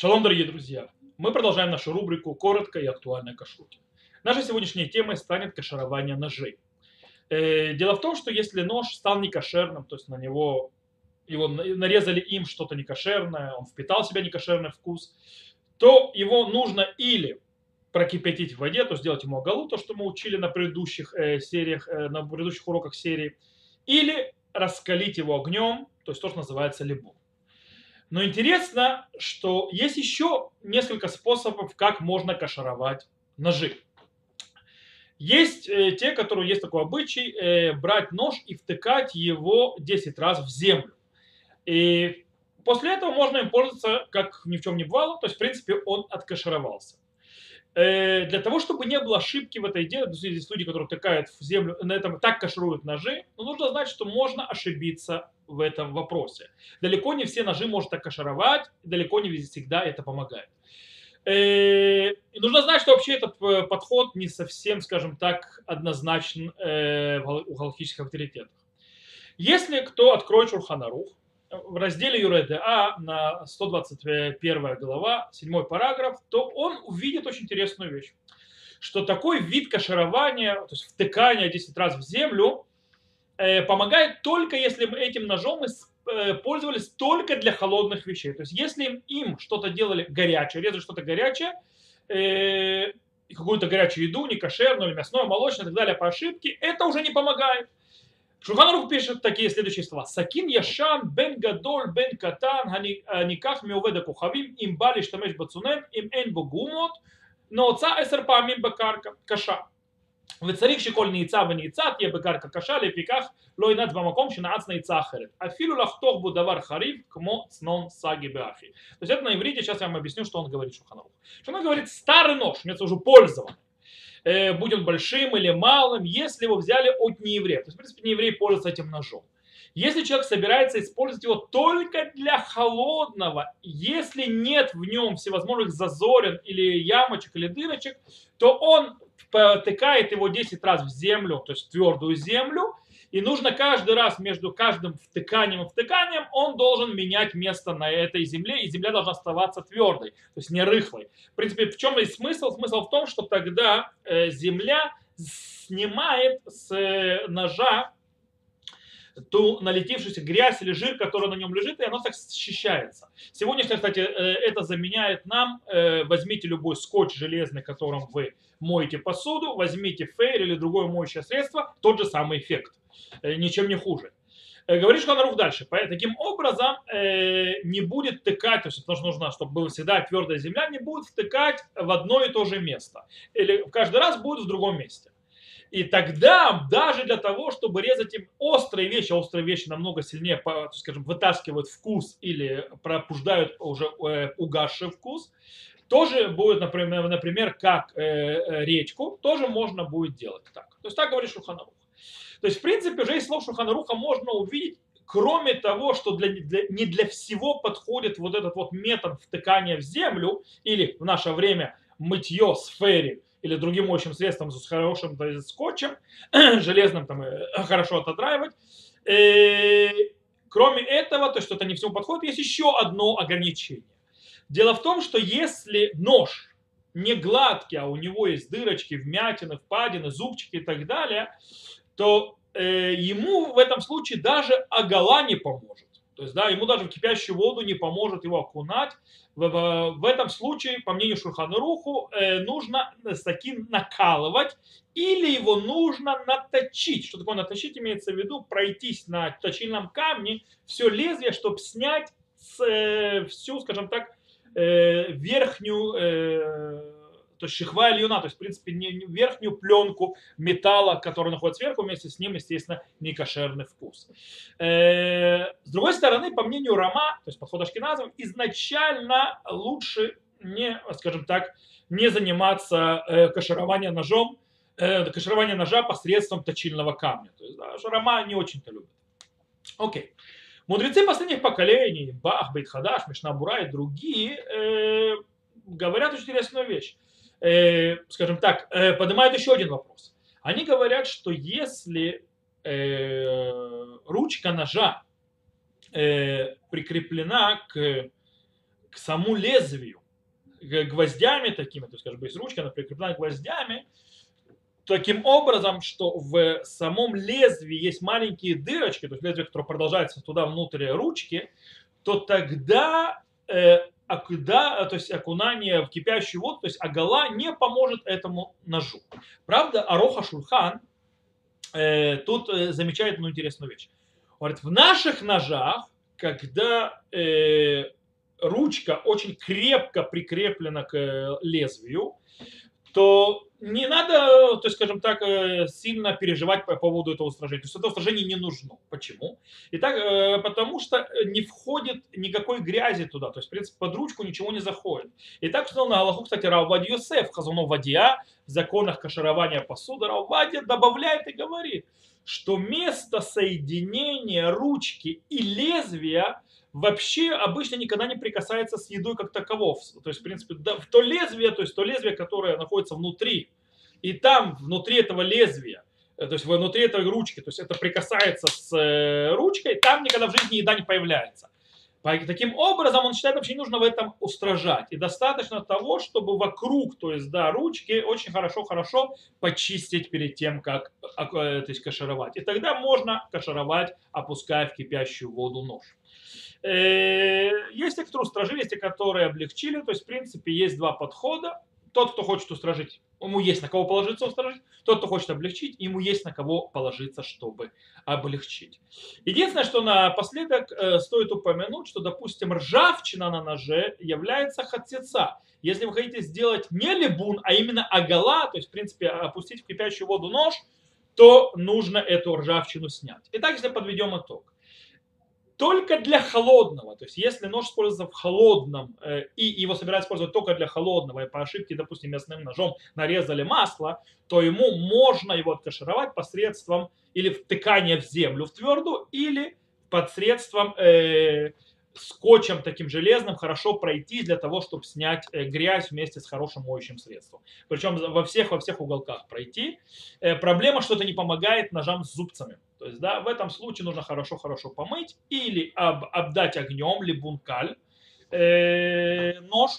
Шалом, дорогие друзья! Мы продолжаем нашу рубрику «Коротко и актуально кашруте». Нашей сегодняшней темой станет кашарование ножей. Э, дело в том, что если нож стал некошерным, то есть на него его нарезали им что-то некошерное, он впитал в себя некошерный вкус, то его нужно или прокипятить в воде, то есть сделать ему оголу, то, что мы учили на предыдущих э, сериях, э, на предыдущих уроках серии, или раскалить его огнем, то есть то, что называется либо. Но интересно, что есть еще несколько способов, как можно кашаровать ножи. Есть э, те, которые есть такой обычай, э, брать нож и втыкать его 10 раз в землю. И после этого можно им пользоваться, как ни в чем не бывало, то есть, в принципе, он откашировался. Э, для того, чтобы не было ошибки в этой деле, то есть люди, которые тыкают в землю, на этом так кашируют ножи, но нужно знать, что можно ошибиться в этом вопросе. Далеко не все ножи можно так кашировать, далеко не всегда это помогает. Э, и нужно знать, что вообще этот э, подход не совсем, скажем так, однозначен у галактических авторитетах. Если кто откроет Шурханарух, в разделе ЮРДА на 121 глава, 7 параграф, то он увидит очень интересную вещь. Что такой вид каширования, то есть втыкания 10 раз в землю, э, помогает только если этим ножом э, пользовались только для холодных вещей. То есть если им что-то делали горячее, резали что-то горячее, э, какую-то горячую еду, не кошерную, или мясное, молочное и так далее по ошибке, это уже не помогает. Шуханарух пишет такие следующие слова. Сакин Яшан, Бен Гадоль, Бен Катан, э, Никах Меуведа Кухавим, Имбали Штамеш Бацунен, Им Эн Богумот, но отца эсер памим бакарка каша. וצריך שכל נעיצה ונעיצה תהיה בקרקע קשה, לפיכך לא ינעץ במקום שנעץ נעיצה אחרת. אפילו Афилу בו Будавар חריף Кмо צנון Саги Беахи. То есть это на иврите, сейчас я вам объясню, что он говорит Шуханарух. Шуханарух говорит старый нож, имеется уже пользованный э, будь он большим или малым, если его взяли от нееврея. То есть, в принципе, нееврей пользуется этим ножом. Если человек собирается использовать его только для холодного, если нет в нем всевозможных зазорин или ямочек или дырочек, то он потыкает его 10 раз в землю, то есть в твердую землю, и нужно каждый раз между каждым втыканием и втыканием он должен менять место на этой земле, и земля должна оставаться твердой, то есть не рыхлой. В принципе, в чем есть смысл? Смысл в том, что тогда э, земля снимает с э, ножа ту налетевшуюся грязь или жир, который на нем лежит, и оно так счищается. Сегодня, кстати, э, это заменяет нам, возьмите любой скотч железный, которым вы моете посуду, возьмите фейр или другое моющее средство, тот же самый эффект. Э, ничем не хуже. Э, говорит Шханарух дальше. Таким образом, э, не будет тыкать, то есть потому что нужно, чтобы была всегда твердая земля, не будет втыкать в одно и то же место. Или каждый раз будет в другом месте. И тогда даже для того, чтобы резать им острые вещи, а острые вещи намного сильнее, скажем, вытаскивают вкус или пробуждают уже угасший вкус, тоже будет, например, например как речку, тоже можно будет делать так. То есть так говорит Шуханарух. То есть, в принципе, уже из слов Шуханаруха можно увидеть, кроме того, что для, для, не для всего подходит вот этот вот метод втыкания в землю, или в наше время мытье с ферри, или другим моющим средством с хорошим то скотчем, железным там э, хорошо отодраивать. И, э, кроме этого, то, что это не всему подходит, есть еще одно ограничение. Дело в том, что если нож не гладкий, а у него есть дырочки, вмятины, впадины, зубчики и так далее, то э, ему в этом случае даже огола не поможет. То есть, да, ему даже в кипящую воду не поможет его окунать. В, в, в этом случае, по мнению Шурханруху, э, нужно таким накалывать или его нужно наточить. Что такое наточить? Имеется в виду пройтись на точильном камне все лезвие, чтобы снять с, э, всю, скажем так, э, верхнюю э, то есть шихва ильюна, то есть, в принципе, не, верхнюю пленку металла, который находится сверху, вместе с ним, естественно, не кошерный вкус. Э, с другой стороны, по мнению Рома, то есть подход Ашкиназов, изначально лучше не, скажем так, не заниматься э, кашированием ножом, э, каширование ножа посредством точильного камня. То есть, да, Рома не очень-то любит. Окей. Мудрецы последних поколений, Бах, Бейтхадаш, Мишнабура и другие, э, говорят очень интересную вещь э, скажем так, э, поднимают еще один вопрос. Они говорят, что если э, ручка ножа э, прикреплена к к саму лезвию, гвоздями такими, то есть, скажем, есть ручка, она прикреплена гвоздями, таким образом, что в самом лезвии есть маленькие дырочки, то есть лезвие, которое продолжается туда внутрь ручки, то тогда э, окуда, то есть окунание в кипящую воду, то есть агала не поможет этому ножу. Правда, Ароха Шульхан э, тут э, замечает одну интересную вещь. Говорит, в наших ножах, когда э, ручка очень крепко прикреплена к э, лезвию, то не надо, то есть, скажем так, э, сильно переживать по поводу этого устражения. То есть это устражение не нужно. Почему? Итак, э, потому что не входит никакой грязи туда. То есть, в принципе, под ручку ничего не заходит. И так сказал на Аллаху, кстати, Раввад Йосеф, Хазуну Вадия, в законах каширования посуды, Раввадия добавляет и говорит, что место соединения ручки и лезвия вообще обычно никогда не прикасается с едой как таковов. То есть, в принципе, в то лезвие, то есть то лезвие, которое находится внутри, и там, внутри этого лезвия, э, то есть внутри этой ручки, то есть это прикасается с э, ручкой, там никогда в жизни еда не появляется. Таким образом, он считает, вообще не нужно в этом устражать. И достаточно того, чтобы вокруг, то есть, да, ручки очень хорошо-хорошо почистить перед тем, как э, то есть, кашировать. И тогда можно кашировать, опуская в кипящую воду нож. Есть те, которые устражили, есть те, которые облегчили. То есть, в принципе, есть два подхода. Тот, кто хочет устражить, ему есть на кого положиться устражить. Тот, кто хочет облегчить, ему есть на кого положиться, чтобы облегчить. Единственное, что напоследок э, стоит упомянуть, что, допустим, ржавчина на ноже является хатцеца. Если вы хотите сделать не либун, а именно агала, то есть, в принципе, опустить в кипящую воду нож, то нужно эту ржавчину снять. Итак, если подведем итог только для холодного. То есть если нож используется в холодном э, и его собирают использовать только для холодного, и по ошибке, допустим, мясным ножом нарезали масло, то ему можно его откашировать посредством или втыкания в землю в твердую, или посредством э, скотчем таким железным хорошо пройти для того, чтобы снять э, грязь вместе с хорошим моющим средством. Причем во всех, во всех уголках пройти. Э, проблема, что это не помогает ножам с зубцами. То есть, да, в этом случае нужно хорошо-хорошо помыть или об, обдать огнем, либо бункаль, э, нож,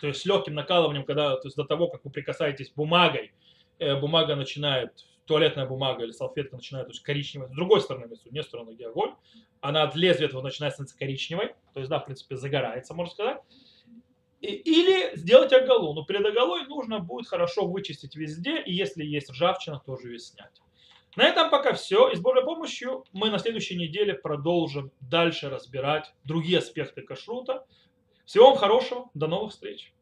то есть с легким накалыванием, когда, то есть до того, как вы прикасаетесь бумагой, э, бумага начинает, туалетная бумага или салфетка начинает то есть, коричневой, с другой стороны, с не стороны, где огонь, она от лезвия этого начинает становиться коричневой, то есть, да, в принципе, загорается, можно сказать. Или сделать оголу. Но перед оголой нужно будет хорошо вычистить везде, и если есть ржавчина, тоже ее снять. На этом пока все. И с Божьей помощью мы на следующей неделе продолжим дальше разбирать другие аспекты кашрута. Всего вам хорошего. До новых встреч.